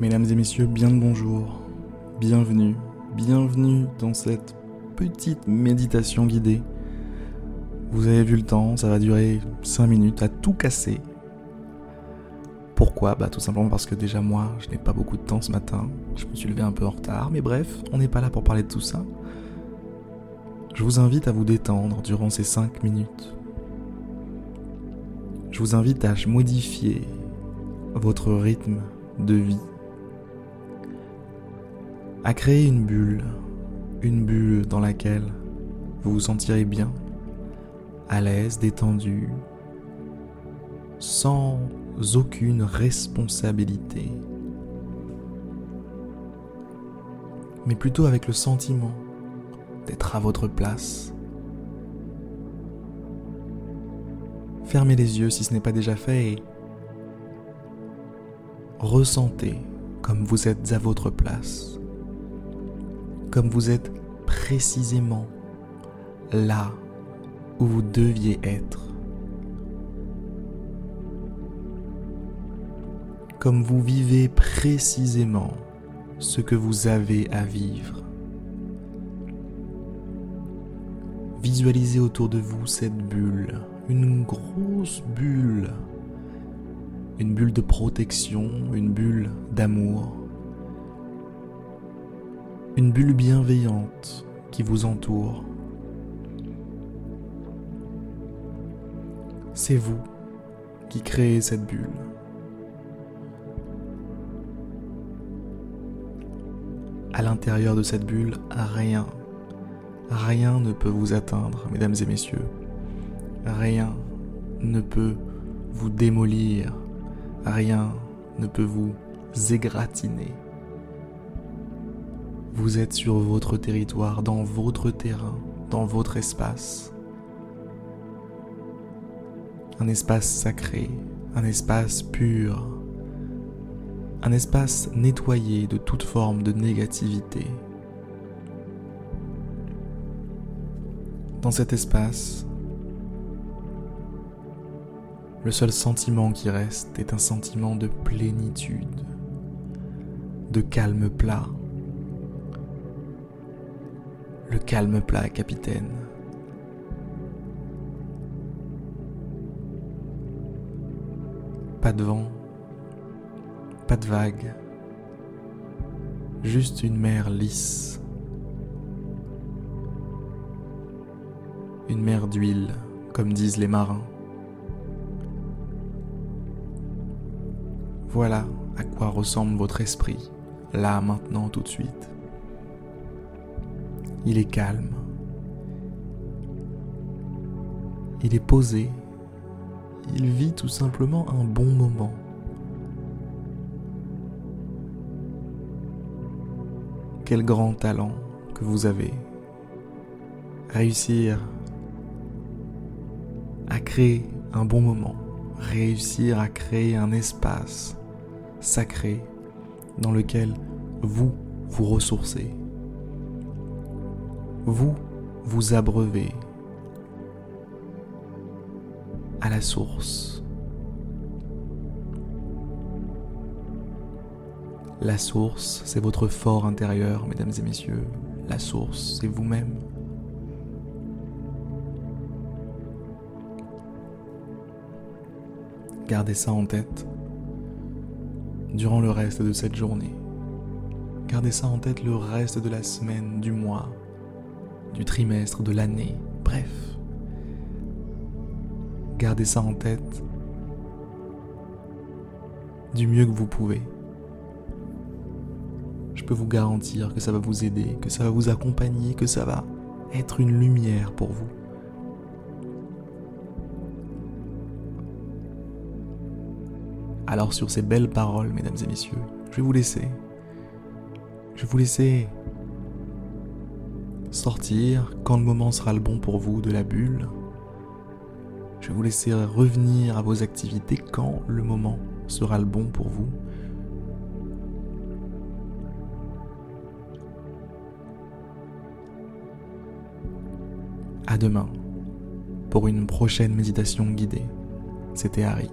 Mesdames et messieurs, bien le bonjour. Bienvenue, bienvenue dans cette petite méditation guidée. Vous avez vu le temps, ça va durer 5 minutes à tout casser. Pourquoi? Bah tout simplement parce que déjà moi, je n'ai pas beaucoup de temps ce matin. Je me suis levé un peu en retard, mais bref, on n'est pas là pour parler de tout ça. Je vous invite à vous détendre durant ces 5 minutes. Je vous invite à modifier votre rythme de vie, à créer une bulle, une bulle dans laquelle vous vous sentirez bien, à l'aise, détendu, sans aucune responsabilité, mais plutôt avec le sentiment d'être à votre place. Fermez les yeux si ce n'est pas déjà fait et ressentez comme vous êtes à votre place, comme vous êtes précisément là où vous deviez être, comme vous vivez précisément ce que vous avez à vivre. Visualisez autour de vous cette bulle, une grosse bulle. Une bulle de protection, une bulle d'amour, une bulle bienveillante qui vous entoure. C'est vous qui créez cette bulle. À l'intérieur de cette bulle, rien, rien ne peut vous atteindre, mesdames et messieurs. Rien ne peut vous démolir, Rien ne peut vous égratigner. Vous êtes sur votre territoire, dans votre terrain, dans votre espace. Un espace sacré, un espace pur, un espace nettoyé de toute forme de négativité. Dans cet espace, le seul sentiment qui reste est un sentiment de plénitude, de calme plat. Le calme plat, capitaine. Pas de vent, pas de vagues, juste une mer lisse. Une mer d'huile, comme disent les marins. Voilà à quoi ressemble votre esprit, là, maintenant, tout de suite. Il est calme. Il est posé. Il vit tout simplement un bon moment. Quel grand talent que vous avez. Réussir à créer un bon moment. Réussir à créer un espace sacré dans lequel vous vous ressourcez. Vous vous abreuvez à la source. La source, c'est votre fort intérieur, mesdames et messieurs. La source, c'est vous-même. Gardez ça en tête durant le reste de cette journée. Gardez ça en tête le reste de la semaine, du mois, du trimestre, de l'année, bref. Gardez ça en tête du mieux que vous pouvez. Je peux vous garantir que ça va vous aider, que ça va vous accompagner, que ça va être une lumière pour vous. Alors sur ces belles paroles, mesdames et messieurs, je vais vous laisser. Je vais vous laisser sortir quand le moment sera le bon pour vous de la bulle. Je vais vous laisser revenir à vos activités quand le moment sera le bon pour vous. À demain pour une prochaine méditation guidée. C'était Harry.